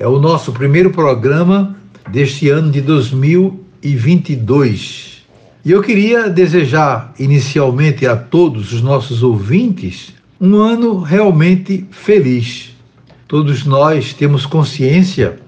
é o nosso primeiro programa deste ano de 2022. E eu queria desejar inicialmente a todos os nossos ouvintes um ano realmente feliz. Todos nós temos consciência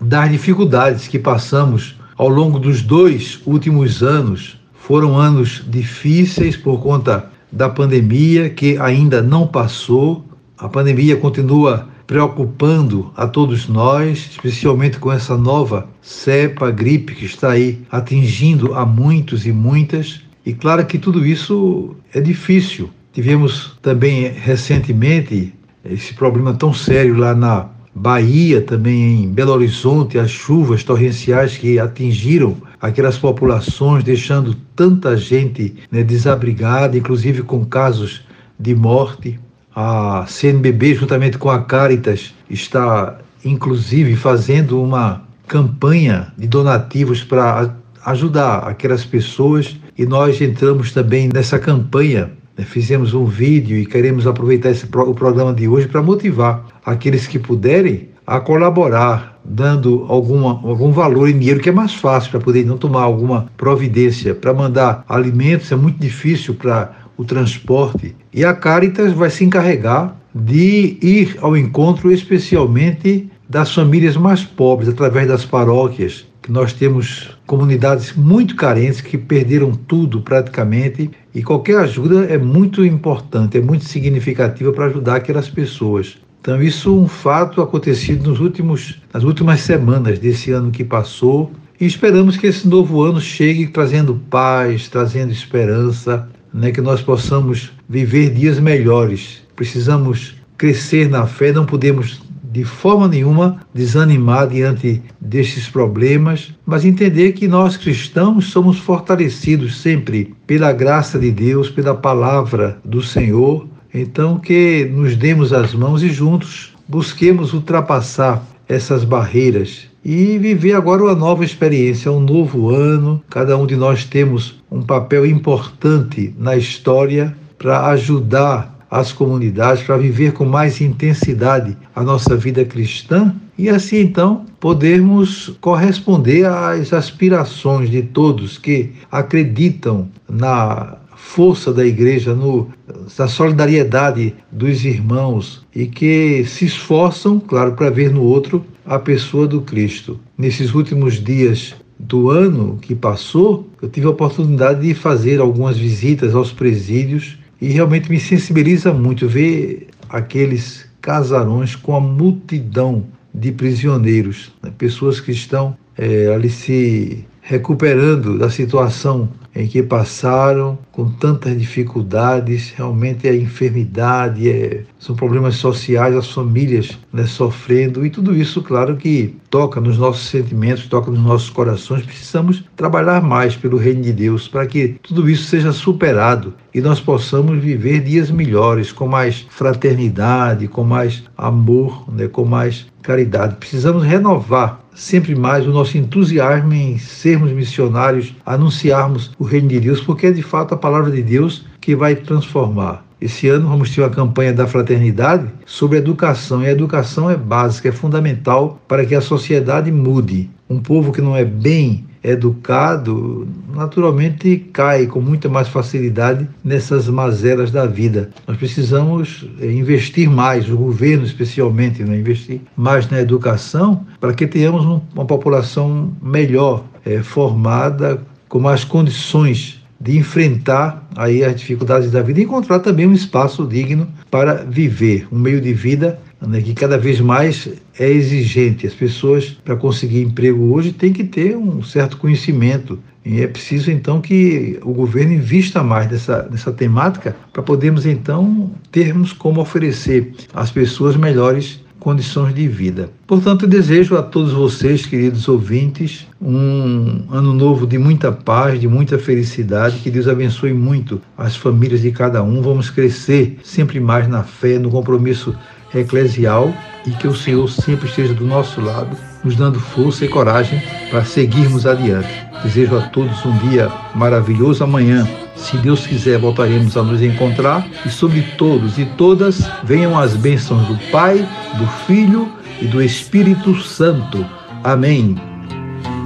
das dificuldades que passamos ao longo dos dois últimos anos. Foram anos difíceis por conta da pandemia que ainda não passou. A pandemia continua preocupando a todos nós, especialmente com essa nova cepa gripe que está aí atingindo a muitos e muitas. E claro que tudo isso é difícil. Tivemos também recentemente esse problema tão sério lá na Bahia, também em Belo Horizonte, as chuvas torrenciais que atingiram aquelas populações, deixando tanta gente né, desabrigada, inclusive com casos de morte. A CNBB, juntamente com a Caritas, está inclusive fazendo uma campanha de donativos para ajudar aquelas pessoas e nós entramos também nessa campanha. Né? Fizemos um vídeo e queremos aproveitar esse, o programa de hoje para motivar aqueles que puderem a colaborar, dando alguma, algum valor em dinheiro, que é mais fácil para poder não tomar alguma providência. Para mandar alimentos é muito difícil para o transporte. E a Caritas vai se encarregar de ir ao encontro especialmente das famílias mais pobres, através das paróquias, que nós temos comunidades muito carentes que perderam tudo praticamente e qualquer ajuda é muito importante, é muito significativa para ajudar aquelas pessoas. Então isso é um fato acontecido nos últimos, nas últimas semanas desse ano que passou e esperamos que esse novo ano chegue trazendo paz, trazendo esperança, né, que nós possamos viver dias melhores. Precisamos crescer na fé, não podemos de forma nenhuma desanimar diante destes problemas, mas entender que nós cristãos somos fortalecidos sempre pela graça de Deus, pela palavra do Senhor. Então, que nos demos as mãos e juntos busquemos ultrapassar essas barreiras e viver agora uma nova experiência, um novo ano. Cada um de nós temos um papel importante na história para ajudar as comunidades, para viver com mais intensidade a nossa vida cristã e assim então podermos corresponder às aspirações de todos que acreditam na força da igreja, no, na solidariedade dos irmãos e que se esforçam, claro, para ver no outro a pessoa do Cristo. Nesses últimos dias do ano que passou, eu tive a oportunidade de fazer algumas visitas aos presídios e realmente me sensibiliza muito ver aqueles casarões com a multidão de prisioneiros, né? pessoas que estão é, ali se recuperando da situação em que passaram com tantas dificuldades, realmente é enfermidade, é, são problemas sociais, as famílias né, sofrendo, e tudo isso, claro que toca nos nossos sentimentos, toca nos nossos corações. Precisamos trabalhar mais pelo reino de Deus para que tudo isso seja superado e nós possamos viver dias melhores, com mais fraternidade, com mais amor, né, com mais caridade. Precisamos renovar sempre mais o nosso entusiasmo em sermos missionários, anunciarmos o reino de Deus, porque é de fato a palavra de Deus que vai transformar. Esse ano vamos ter uma campanha da fraternidade sobre educação, e a educação é básica, é fundamental para que a sociedade mude. Um povo que não é bem educado, naturalmente cai com muita mais facilidade nessas mazelas da vida. Nós precisamos eh, investir mais, o governo especialmente, né? investir mais na educação para que tenhamos uma população melhor é, formada, com mais condições de enfrentar aí as dificuldades da vida e encontrar também um espaço digno para viver, um meio de vida né, que cada vez mais é exigente. As pessoas, para conseguir emprego hoje, têm que ter um certo conhecimento. E é preciso, então, que o governo invista mais nessa, nessa temática para podermos, então, termos como oferecer às pessoas melhores condições de vida. Portanto, desejo a todos vocês, queridos ouvintes, um ano novo de muita paz, de muita felicidade, que Deus abençoe muito as famílias de cada um. Vamos crescer sempre mais na fé, no compromisso eclesial e que o Senhor sempre esteja do nosso lado, nos dando força e coragem para seguirmos adiante. Desejo a todos um dia maravilhoso amanhã. Se Deus quiser, voltaremos a nos encontrar e sobre todos e todas venham as bênçãos do Pai, do Filho e do Espírito Santo. Amém.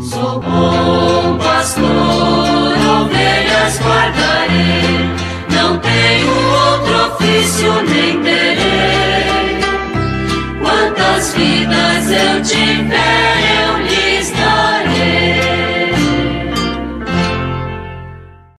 Sou bom pastor, ovelhas guardarei, não tenho outro ofício nem terei. Vidas eu tiver